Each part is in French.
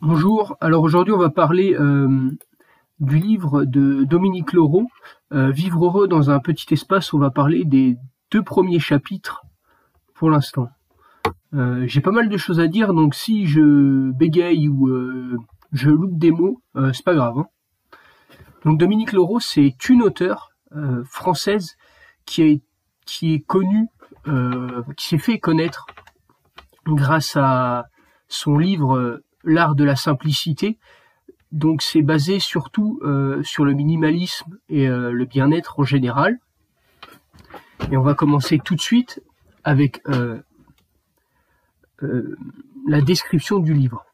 Bonjour, alors aujourd'hui on va parler euh, du livre de Dominique Laureau, euh, Vivre heureux dans un petit espace, on va parler des deux premiers chapitres pour l'instant. Euh, j'ai pas mal de choses à dire, donc si je bégaye ou je loupe des mots, c'est pas grave. Hein. Donc Dominique Laureau, c'est une auteure française qui est, connue, qui s'est fait connaître grâce à son livre l'art de la simplicité. Donc c'est basé surtout euh, sur le minimalisme et euh, le bien-être en général. Et on va commencer tout de suite avec euh, la description du livre.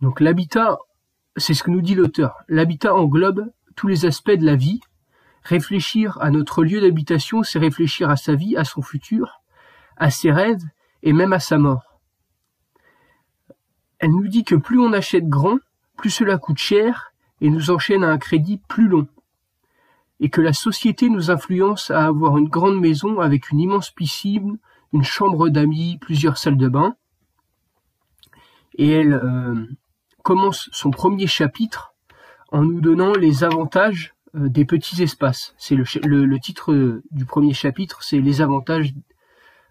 Donc l'habitat, c'est ce que nous dit l'auteur. L'habitat englobe tous les aspects de la vie. Réfléchir à notre lieu d'habitation, c'est réfléchir à sa vie, à son futur, à ses rêves et même à sa mort. Elle nous dit que plus on achète grand, plus cela coûte cher et nous enchaîne à un crédit plus long. Et que la société nous influence à avoir une grande maison avec une immense piscine, une chambre d'amis, plusieurs salles de bain. Et elle euh, commence son premier chapitre en nous donnant les avantages des petits espaces. C'est le, titre du premier chapitre, c'est les avantages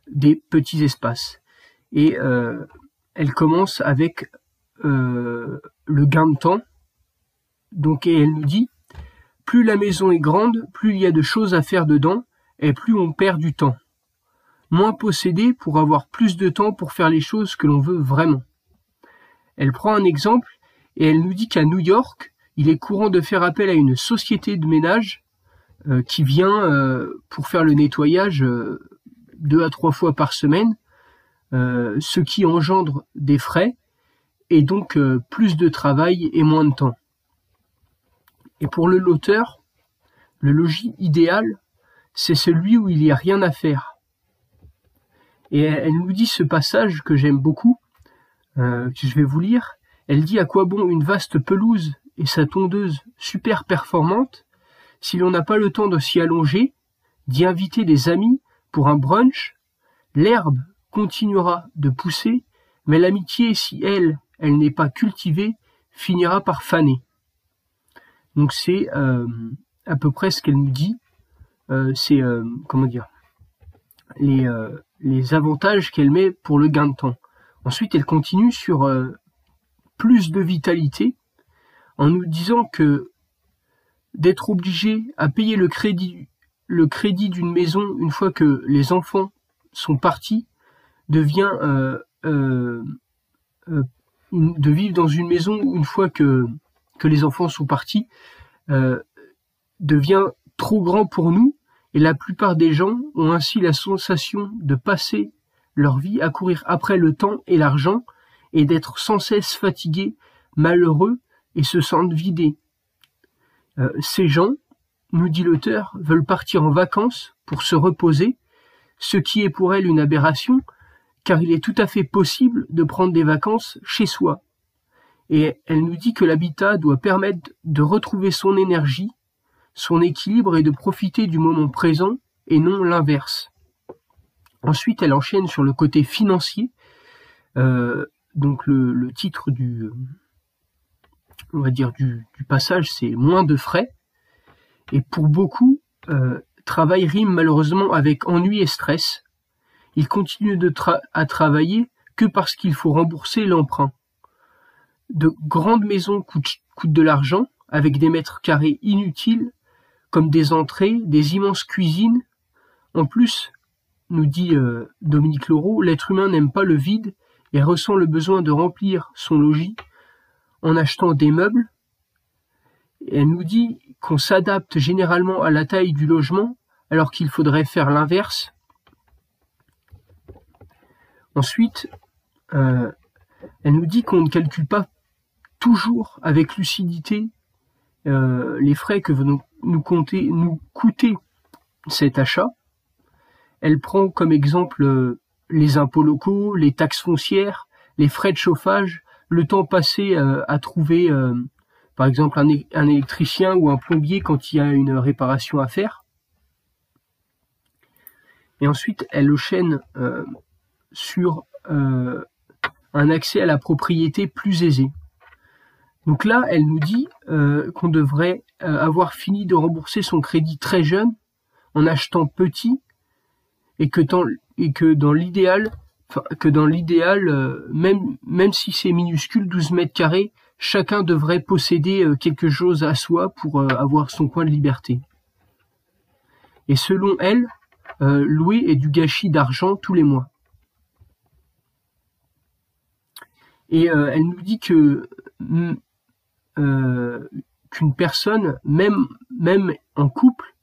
des petits espaces. Et euh, elle commence avec euh, le gain de temps. Donc, et elle nous dit, plus la maison est grande, plus il y a de choses à faire dedans, et plus on perd du temps. Moins posséder pour avoir plus de temps pour faire les choses que l'on veut vraiment. Elle prend un exemple et elle nous dit qu'à New York, il est courant de faire appel à une société de ménage euh, qui vient euh, pour faire le nettoyage deux à trois fois par semaine euh, ce qui engendre des frais et donc euh, plus de travail et moins de temps. Et pour le loteur, le logis idéal, c'est celui où il n'y a rien à faire. Et elle nous dit ce passage que j'aime beaucoup, euh, que je vais vous lire. Elle dit à quoi bon une vaste pelouse et sa tondeuse super performante si l'on n'a pas le temps de s'y allonger, d'y inviter des amis pour un brunch, l'herbe continuera de pousser, mais l'amitié, si elle, elle n'est pas cultivée, finira par faner. Donc c'est euh, à peu près ce qu'elle nous dit. Euh, c'est euh, comment dire les, les avantages qu'elle met pour le gain de temps. Ensuite, elle continue sur plus de vitalité en nous disant que d'être obligé à payer le crédit d'une maison une fois que les enfants sont partis devient euh, euh, euh, de vivre dans une maison une fois que, que les enfants sont partis devient trop grand pour nous et la plupart des gens ont ainsi la sensation de passer leur vie à courir après le temps et l'argent et d'être sans cesse fatigués, malheureux et se sentent vidés. ces gens, nous dit l'auteur, veulent partir en vacances pour se reposer, ce qui est pour elle une aberration, car il est tout à fait possible de prendre des vacances chez soi. Et elle nous dit que l'habitat doit permettre de retrouver son énergie, son équilibre et de profiter du moment présent et non l'inverse. Ensuite, elle enchaîne sur le côté financier. Euh, donc le, titre du, on va dire du, passage, c'est moins de frais. Et pour beaucoup, euh, travail rime malheureusement avec ennui et stress. Il continue de à travailler que parce qu'il faut rembourser l'emprunt. De grandes maisons coûtent, de l'argent, avec des mètres carrés inutiles, comme des entrées, des immenses cuisines. En plus, nous dit euh, Dominique Laureau, l'être humain n'aime pas le vide et ressent le besoin de remplir son logis en achetant des meubles. elle nous dit qu'on s'adapte généralement à la taille du logement alors qu'il faudrait faire l'inverse Ensuite, euh, elle nous dit qu'on ne calcule pas toujours avec lucidité euh, les frais que nous, nous coûter cet achat. Elle prend comme exemple euh, les impôts locaux, les taxes foncières, les frais de chauffage, le temps passé à trouver par exemple un, électricien ou un plombier quand il y a une réparation à faire. Et ensuite, elle enchaîne euh, sur euh, un accès à la propriété plus aisé. Donc là, elle nous dit euh, qu'on devrait euh, avoir fini de rembourser son crédit très jeune en achetant petit et que dans l'idéal, que dans l'idéal, euh, même, si c'est minuscule, 12 mètres carrés, chacun devrait posséder quelque chose à soi pour avoir son coin de liberté. Et selon elle, louer est du gâchis d'argent tous les mois. Et elle nous dit que euh, qu'une personne, même, même en couple,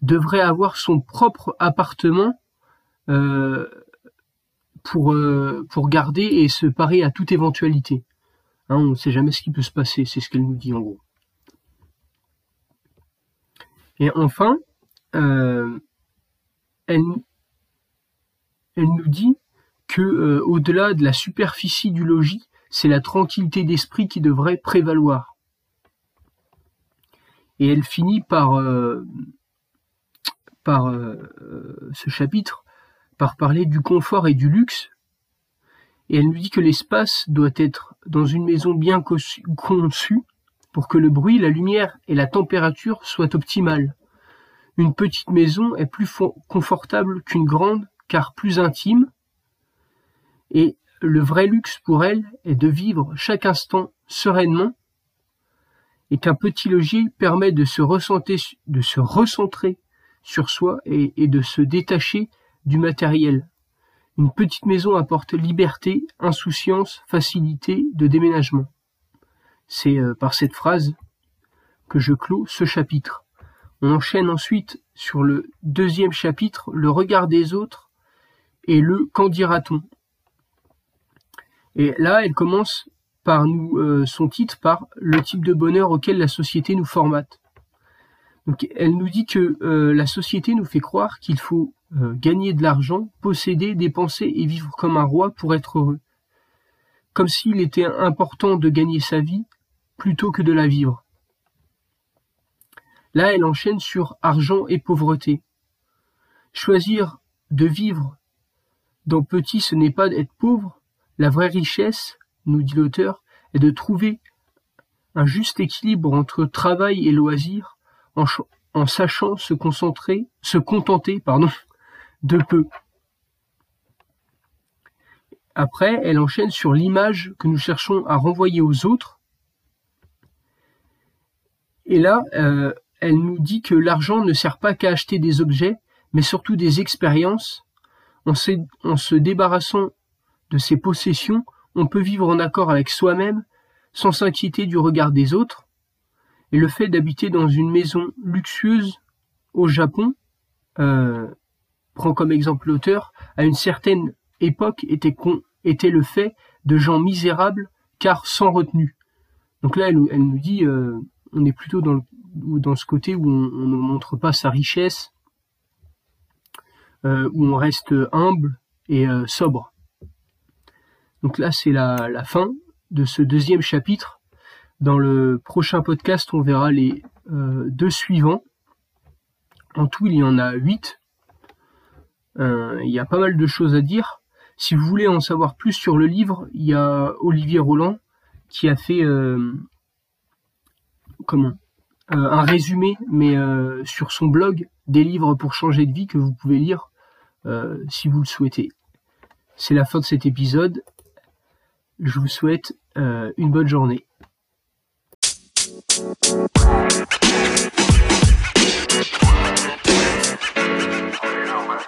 devrait avoir son propre appartement euh, pour, euh, pour garder et se parer à toute éventualité. Hein, on ne sait jamais ce qui peut se passer, c'est ce qu'elle nous dit en gros. Et enfin, elle, elle nous dit que au-delà de la superficie du logis, c'est la tranquillité d'esprit qui devrait prévaloir et elle finit par, euh, euh, ce chapitre par parler du confort et du luxe. Et elle nous dit que l'espace doit être dans une maison bien conçue pour que le bruit, la lumière et la température soient optimales. Une petite maison est plus confortable qu'une grande car plus intime et le vrai luxe pour elle est de vivre chaque instant sereinement et qu'un petit logis permet de se, de se recentrer sur soi et, de se détacher du matériel. Une petite maison apporte liberté, insouciance, facilité de déménagement. C'est euh, par cette phrase que je clôt ce chapitre. On enchaîne ensuite sur le deuxième chapitre, le regard des autres et le qu'en dira-t-on. Et là, elle commence par nous, euh, son titre par le type de bonheur auquel la société nous formate. Elle nous dit que euh, la société nous fait croire qu'il faut gagner de l'argent, posséder, dépenser et vivre comme un roi pour être heureux. Comme s'il était important de gagner sa vie plutôt que de la vivre. Là, elle enchaîne sur argent et pauvreté. Choisir de vivre dans petit, ce n'est pas d'être pauvre. La vraie richesse, nous dit l'auteur, est de trouver un juste équilibre entre travail et loisir en, sachant se concentrer, se contenter, pardon, de peu. Après, elle enchaîne sur l'image que nous cherchons à renvoyer aux autres. Et là, euh, elle nous dit que l'argent ne sert pas qu'à acheter des objets, mais surtout des expériences. En se débarrassant de ses possessions, on peut vivre en accord avec soi-même sans s'inquiéter du regard des autres, et le fait d'habiter dans une maison luxueuse au Japon, euh, prend comme exemple l'auteur, à une certaine époque était, le fait de gens misérables car sans retenue. Donc là, elle, nous dit, euh, on est plutôt dans, ce côté où on, ne montre pas sa richesse, euh, où on reste humble et sobre. Donc là, c'est la, fin de ce deuxième chapitre. Dans le prochain podcast, on verra les euh, deux suivants. En tout, il y en a huit. Euh, il y a pas mal de choses à dire. Si vous voulez en savoir plus sur le livre, il y a Olivier Roland qui a fait euh, comment un résumé, mais sur son blog, des livres pour changer de vie que vous pouvez lire si vous le souhaitez. C'est la fin de cet épisode je vous souhaite euh, une bonne journée.